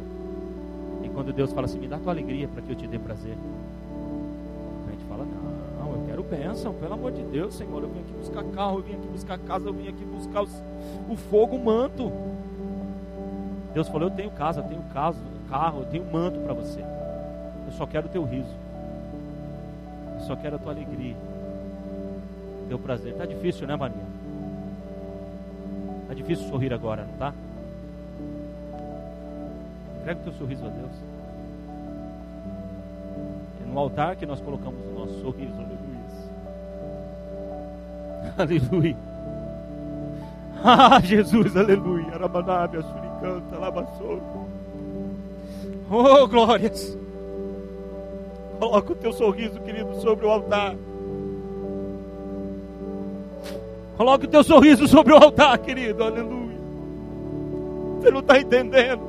E quando Deus fala assim: Me dá a tua alegria para que eu te dê prazer. O crente fala: Não, eu quero bênção, pelo amor de Deus, Senhor. Eu vim aqui buscar carro, eu vim aqui buscar casa, eu vim aqui buscar os, o fogo, o manto. Deus falou: Eu tenho casa, eu tenho caso, carro, eu tenho manto para você. Eu só quero o teu riso. Eu só quero a tua alegria. Teu prazer. Tá difícil, né, Maria? Tá difícil sorrir agora, não tá? Entrega o teu sorriso a Deus. É no altar que nós colocamos o nosso sorriso. Aleluia. <laughs> Aleluia. Ah, Jesus, aleluia. Aramanabia, suricanta, lavassou. Oh, glórias. Coloca o teu sorriso, querido, sobre o altar. Coloque o teu sorriso sobre o altar, querido. Aleluia. Você não está entendendo.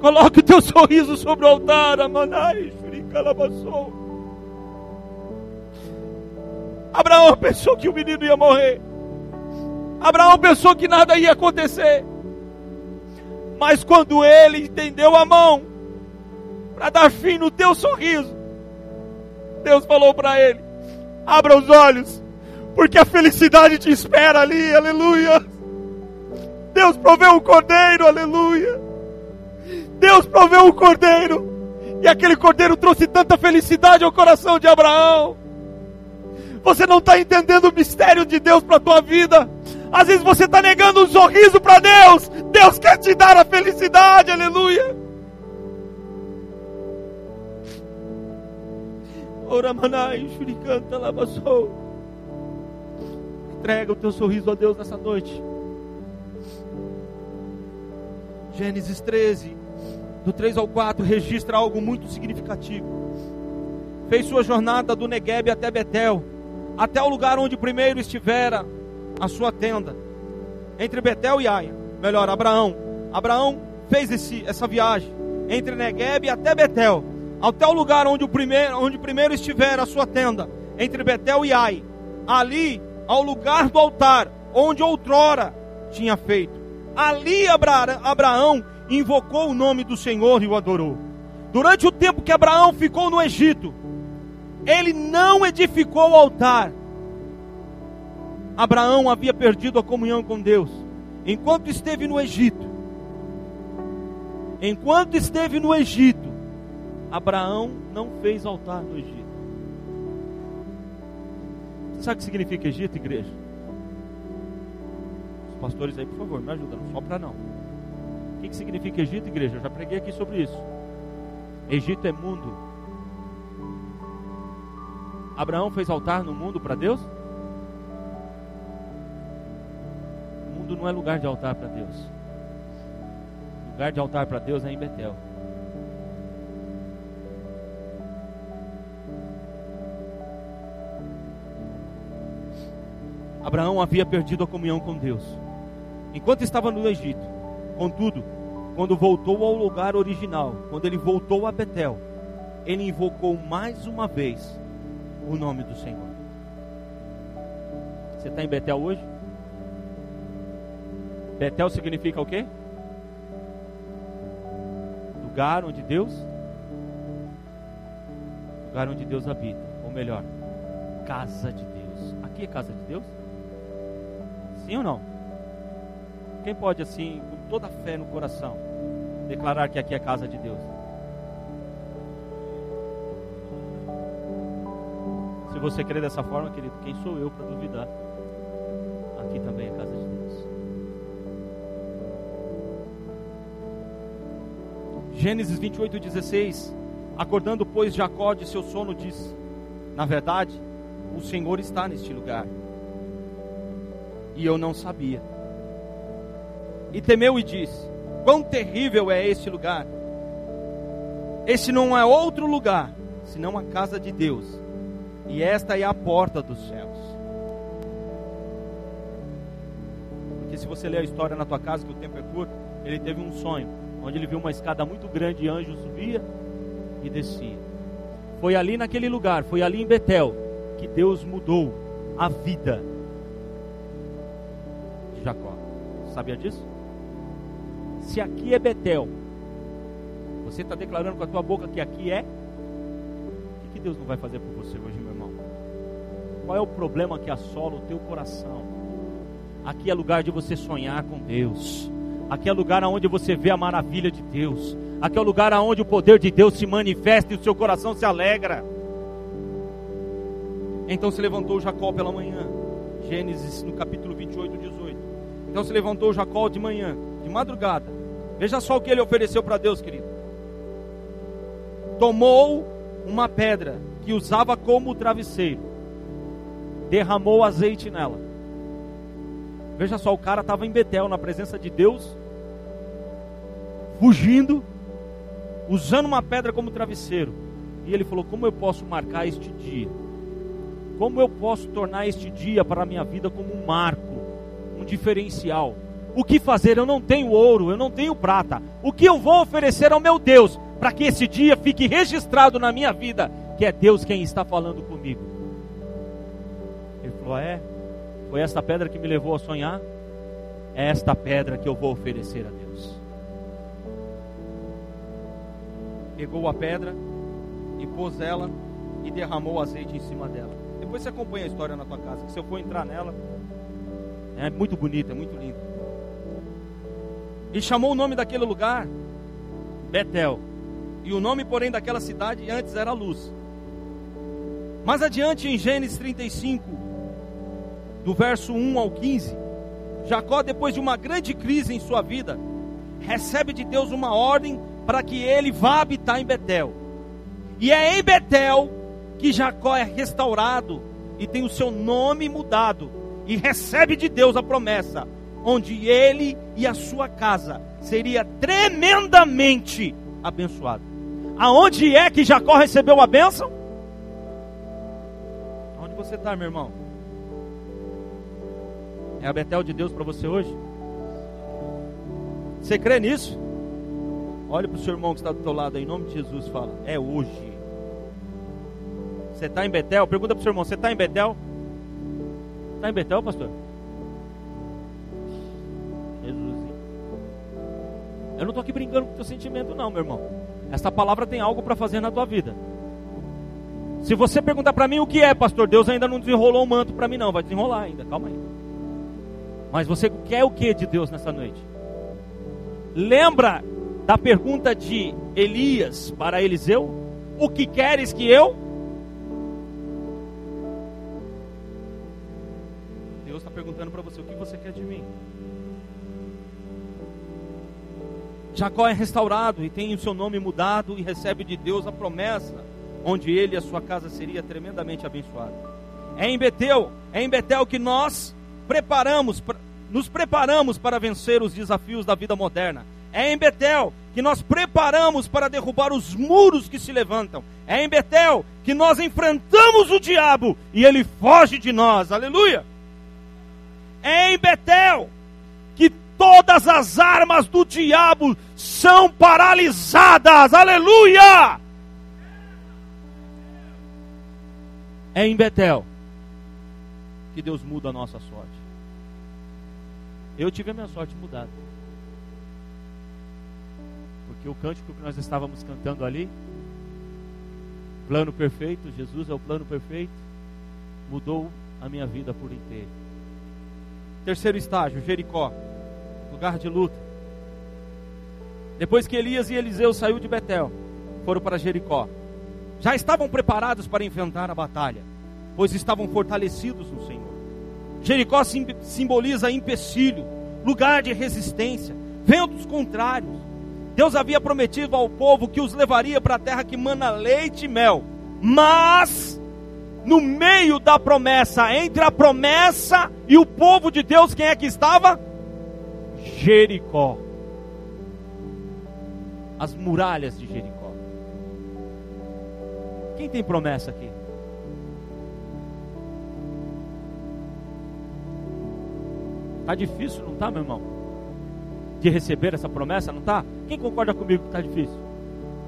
Coloque o teu sorriso sobre o altar. Amanai, lavassou. Abraão pensou que o menino ia morrer. Abraão pensou que nada ia acontecer. Mas quando ele entendeu a mão para dar fim no teu sorriso, Deus falou para ele: abra os olhos, porque a felicidade te espera ali, aleluia. Deus proveu o cordeiro, aleluia. Deus proveu o cordeiro, e aquele cordeiro trouxe tanta felicidade ao coração de Abraão. Você não está entendendo o mistério de Deus para a tua vida. Às vezes você está negando um sorriso para Deus. Deus quer te dar a felicidade, aleluia. Entrega o teu sorriso a Deus nessa noite. Gênesis 13, do 3 ao 4, registra algo muito significativo. Fez sua jornada do Negueb até Betel, até o lugar onde primeiro estivera a sua tenda, entre Betel e Aia. Melhor, Abraão. Abraão fez esse, essa viagem entre Negueb até Betel, até o lugar onde, o primeiro, onde primeiro estivera a sua tenda, entre Betel e Ai. Ali, ao lugar do altar, onde outrora tinha feito. Ali Abraão invocou o nome do Senhor e o adorou. Durante o tempo que Abraão ficou no Egito, ele não edificou o altar. Abraão havia perdido a comunhão com Deus. Enquanto esteve no Egito, enquanto esteve no Egito, Abraão não fez altar no Egito. Você sabe o que significa Egito, igreja? Os pastores aí, por favor, me ajudam, não sopra não. O que, que significa Egito, igreja? Eu já preguei aqui sobre isso. Egito é mundo. Abraão fez altar no mundo para Deus? Mundo não é lugar de altar para Deus. lugar de altar para Deus é em Betel. Abraão havia perdido a comunhão com Deus. Enquanto estava no Egito, Contudo, quando voltou ao lugar original, quando ele voltou a Betel, ele invocou mais uma vez o nome do Senhor. Você está em Betel hoje? Betel significa o quê? Lugar onde Deus Lugar onde Deus habita, ou melhor, casa de Deus. Aqui é casa de Deus? Sim ou não? Quem pode assim, com toda a fé no coração, declarar que aqui é casa de Deus? Se você crer dessa forma, querido, quem sou eu para duvidar? Aqui também é casa de Deus. Gênesis 28, 16. Acordando, pois, Jacó de seu sono, disse: Na verdade, o Senhor está neste lugar. E eu não sabia. E temeu e disse: Quão terrível é este lugar! Este não é outro lugar, senão a casa de Deus, e esta é a porta dos céus. Porque se você ler a história na tua casa, que o tempo é curto, ele teve um sonho, onde ele viu uma escada muito grande e anjo subia e descia. Foi ali naquele lugar, foi ali em Betel, que Deus mudou a vida de Jacó. Sabia disso? Se aqui é Betel, você está declarando com a tua boca que aqui é, o que Deus não vai fazer por você hoje, meu irmão? Qual é o problema que assola o teu coração? Aqui é lugar de você sonhar com Deus. Aqui é lugar onde você vê a maravilha de Deus. Aqui é o lugar onde o poder de Deus se manifesta e o seu coração se alegra. Então se levantou Jacó pela manhã. Gênesis no capítulo 28, 18. Então se levantou Jacó de manhã, de madrugada. Veja só o que ele ofereceu para Deus, querido. Tomou uma pedra que usava como travesseiro, derramou azeite nela. Veja só, o cara estava em Betel, na presença de Deus, fugindo, usando uma pedra como travesseiro. E ele falou: Como eu posso marcar este dia? Como eu posso tornar este dia para a minha vida como um marco, um diferencial? O que fazer? Eu não tenho ouro, eu não tenho prata. O que eu vou oferecer ao meu Deus para que esse dia fique registrado na minha vida que é Deus quem está falando comigo? Ele falou: É, foi esta pedra que me levou a sonhar. É esta pedra que eu vou oferecer a Deus. Pegou a pedra e pôs ela e derramou azeite em cima dela. Depois você acompanha a história na tua casa, que se eu for entrar nela, é muito bonita, é muito linda. E chamou o nome daquele lugar Betel. E o nome, porém, daquela cidade antes era Luz. Mais adiante, em Gênesis 35, do verso 1 ao 15, Jacó, depois de uma grande crise em sua vida, recebe de Deus uma ordem para que ele vá habitar em Betel. E é em Betel que Jacó é restaurado e tem o seu nome mudado e recebe de Deus a promessa, onde ele e a sua casa seria tremendamente abençoado. Aonde é que Jacó recebeu a bênção? Onde você está, meu irmão? É a Betel de Deus para você hoje? Você crê nisso? Olhe para o seu irmão que está do teu lado em nome de Jesus, fala: É hoje. Você está em Betel? Pergunta para o seu irmão: Você está em Betel? Está em Betel, pastor? Jesus. Eu não estou aqui brincando com o teu sentimento, não, meu irmão. Essa palavra tem algo para fazer na tua vida. Se você perguntar para mim o que é, pastor, Deus ainda não desenrolou o manto para mim, não. Vai desenrolar ainda, calma aí. Mas você quer o que de Deus nessa noite? Lembra da pergunta de Elias para Eliseu: O que queres que eu? Deus está perguntando para você: O que você quer de mim? Jacó é restaurado e tem o seu nome mudado e recebe de Deus a promessa, onde ele e a sua casa seria tremendamente abençoado. É em Betel, é em Betel que nós preparamos, nos preparamos para vencer os desafios da vida moderna. É em Betel que nós preparamos para derrubar os muros que se levantam. É em Betel que nós enfrentamos o diabo e ele foge de nós. Aleluia! É em Betel que todas as armas do diabo são paralisadas. Aleluia! É em Betel que Deus muda a nossa sorte. Eu tive a minha sorte mudada. Porque o cântico que nós estávamos cantando ali Plano perfeito, Jesus é o plano perfeito, mudou a minha vida por inteiro. Terceiro estágio, Jericó, lugar de luta. Depois que Elias e Eliseu saiu de Betel, foram para Jericó. Já estavam preparados para enfrentar a batalha, pois estavam fortalecidos no Senhor. Jericó simboliza empecilho, lugar de resistência, ventos contrários. Deus havia prometido ao povo que os levaria para a terra que mana leite e mel. Mas, no meio da promessa, entre a promessa e o povo de Deus, quem é que estava? Jericó. As muralhas de Jericó. Quem tem promessa aqui? Tá difícil, não tá, meu irmão? De receber essa promessa, não tá? Quem concorda comigo que tá difícil?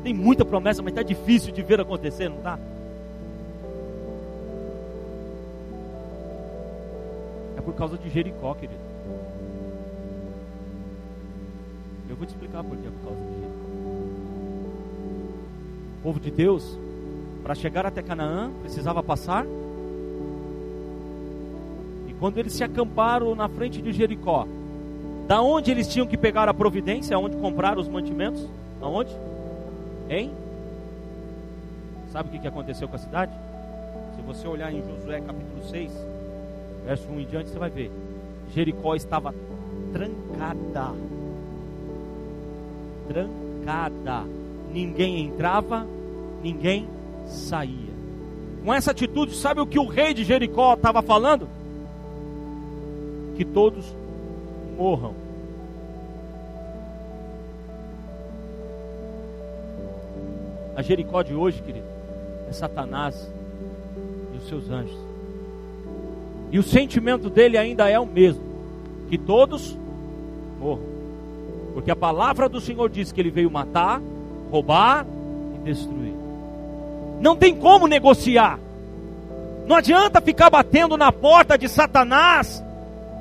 Tem muita promessa, mas tá difícil de ver acontecer, não tá? É por causa de Jericó, querido. Eu vou te explicar por que é por causa de Jericó. O povo de Deus, para chegar até Canaã, precisava passar quando eles se acamparam na frente de Jericó, da onde eles tinham que pegar a providência, aonde comprar os mantimentos? Aonde? Hein? Sabe o que aconteceu com a cidade? Se você olhar em Josué capítulo 6, verso 1 em diante, você vai ver. Jericó estava trancada. Trancada. Ninguém entrava, ninguém saía. Com essa atitude, sabe o que o rei de Jericó estava falando? que todos morram. A Jericó de hoje, querido, é Satanás e os seus anjos. E o sentimento dele ainda é o mesmo: que todos morram. Porque a palavra do Senhor diz que ele veio matar, roubar e destruir. Não tem como negociar. Não adianta ficar batendo na porta de Satanás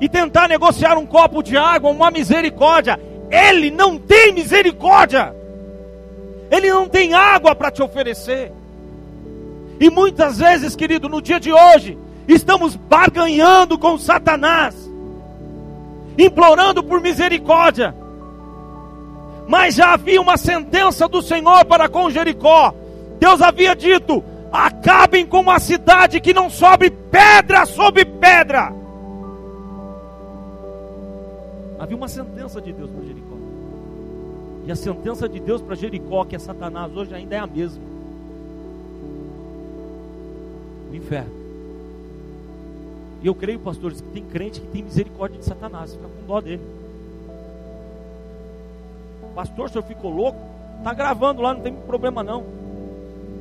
e tentar negociar um copo de água, uma misericórdia. Ele não tem misericórdia. Ele não tem água para te oferecer. E muitas vezes, querido, no dia de hoje, estamos barganhando com Satanás, implorando por misericórdia. Mas já havia uma sentença do Senhor para com Jericó. Deus havia dito: acabem com uma cidade que não sobe pedra sobre pedra. Havia uma sentença de Deus para Jericó. E a sentença de Deus para Jericó, que é Satanás, hoje ainda é a mesma. O inferno. E eu creio, pastores, que tem crente que tem misericórdia de Satanás, fica com dó dele. Pastor, o senhor ficou louco? Está gravando lá, não tem problema não.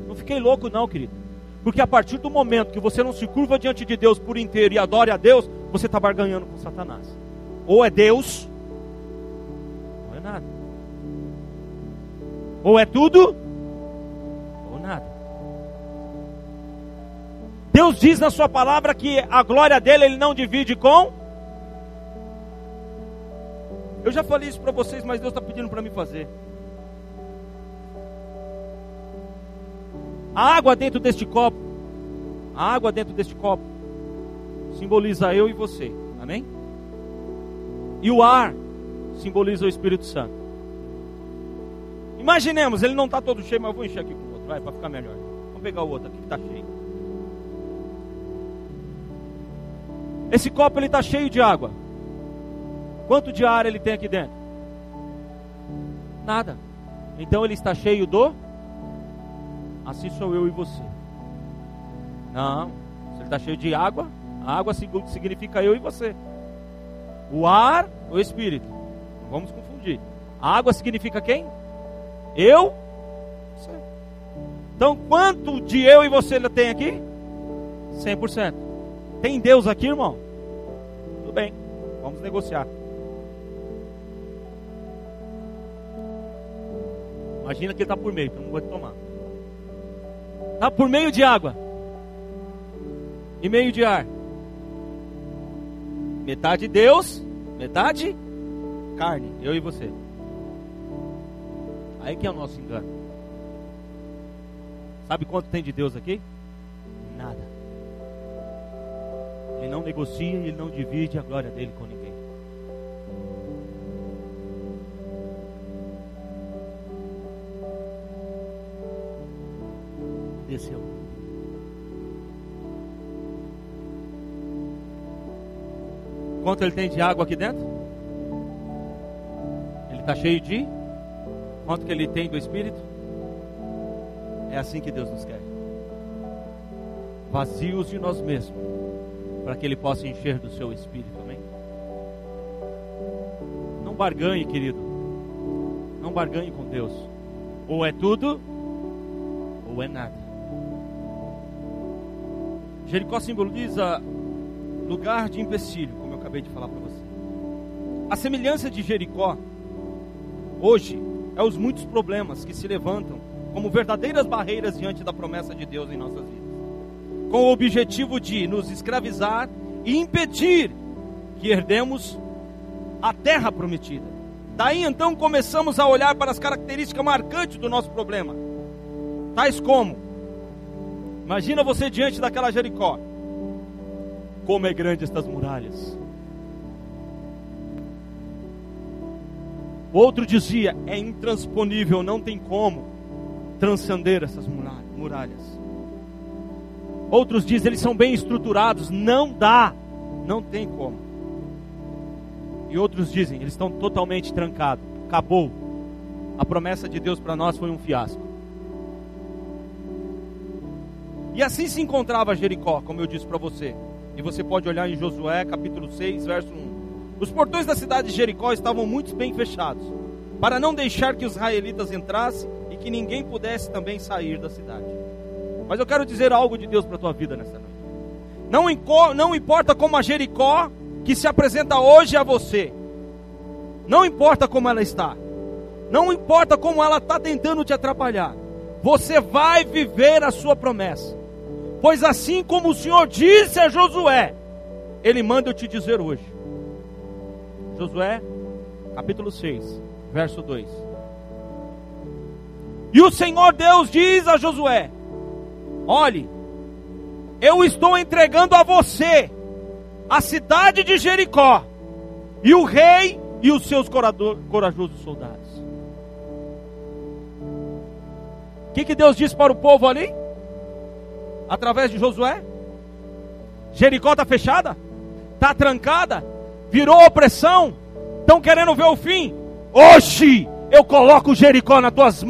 Não fiquei louco não, querido. Porque a partir do momento que você não se curva diante de Deus por inteiro e adore a Deus, você está barganhando com Satanás. Ou é Deus, ou é nada. Ou é tudo, ou nada. Deus diz na sua palavra que a glória dele ele não divide com. Eu já falei isso para vocês, mas Deus está pedindo para me fazer. A água dentro deste copo, a água dentro deste copo, simboliza eu e você. Amém? E o ar simboliza o Espírito Santo. Imaginemos, ele não está todo cheio, mas eu vou encher aqui com o outro, vai, para ficar melhor. Vamos pegar o outro aqui que está cheio. Esse copo ele está cheio de água. Quanto de ar ele tem aqui dentro? Nada. Então ele está cheio do. Assim sou eu e você. Não. Se ele está cheio de água, a água significa eu e você. O ar, o espírito. Não vamos confundir. A água significa quem? Eu? Você. Então, quanto de eu e você tem aqui? 100%. Tem Deus aqui, irmão? Tudo bem. Vamos negociar. Imagina que ele está por meio, então não vou tomar. Está por meio de água e meio de ar. Metade Deus, metade carne, eu e você. Aí que é o nosso engano. Sabe quanto tem de Deus aqui? Nada. Ele não negocia ele não divide a glória dele com ninguém. Desceu. Quanto ele tem de água aqui dentro? Ele está cheio de? Quanto que ele tem do Espírito? É assim que Deus nos quer. Vazios de nós mesmos, para que Ele possa encher do seu Espírito, amém? Não barganhe, querido. Não barganhe com Deus. Ou é tudo, ou é nada. Jericó simboliza lugar de empecilho, como eu acabei de falar para você. A semelhança de Jericó, hoje, é os muitos problemas que se levantam como verdadeiras barreiras diante da promessa de Deus em nossas vidas, com o objetivo de nos escravizar e impedir que herdemos a terra prometida. Daí então começamos a olhar para as características marcantes do nosso problema, tais como: imagina você diante daquela Jericó, como é grande estas muralhas. O outro dizia: é intransponível, não tem como transcender essas muralhas. Outros dizem eles são bem estruturados, não dá, não tem como. E outros dizem eles estão totalmente trancados, acabou. A promessa de Deus para nós foi um fiasco. E assim se encontrava Jericó, como eu disse para você. E você pode olhar em Josué capítulo 6, verso 1. Os portões da cidade de Jericó estavam muito bem fechados, para não deixar que os israelitas entrassem e que ninguém pudesse também sair da cidade. Mas eu quero dizer algo de Deus para a tua vida nessa noite. Não, não importa como a Jericó que se apresenta hoje a você, não importa como ela está, não importa como ela está tentando te atrapalhar, você vai viver a sua promessa. Pois assim como o Senhor disse a Josué, Ele manda eu te dizer hoje. Josué, capítulo 6, verso 2. E o Senhor Deus diz a Josué: Olhe, eu estou entregando a você a cidade de Jericó e o rei e os seus corajosos soldados. O que, que Deus disse para o povo ali? Através de Josué? Jericó está fechada? Está trancada? Virou opressão? Estão querendo ver o fim? Hoje eu coloco Jericó nas tuas mãos.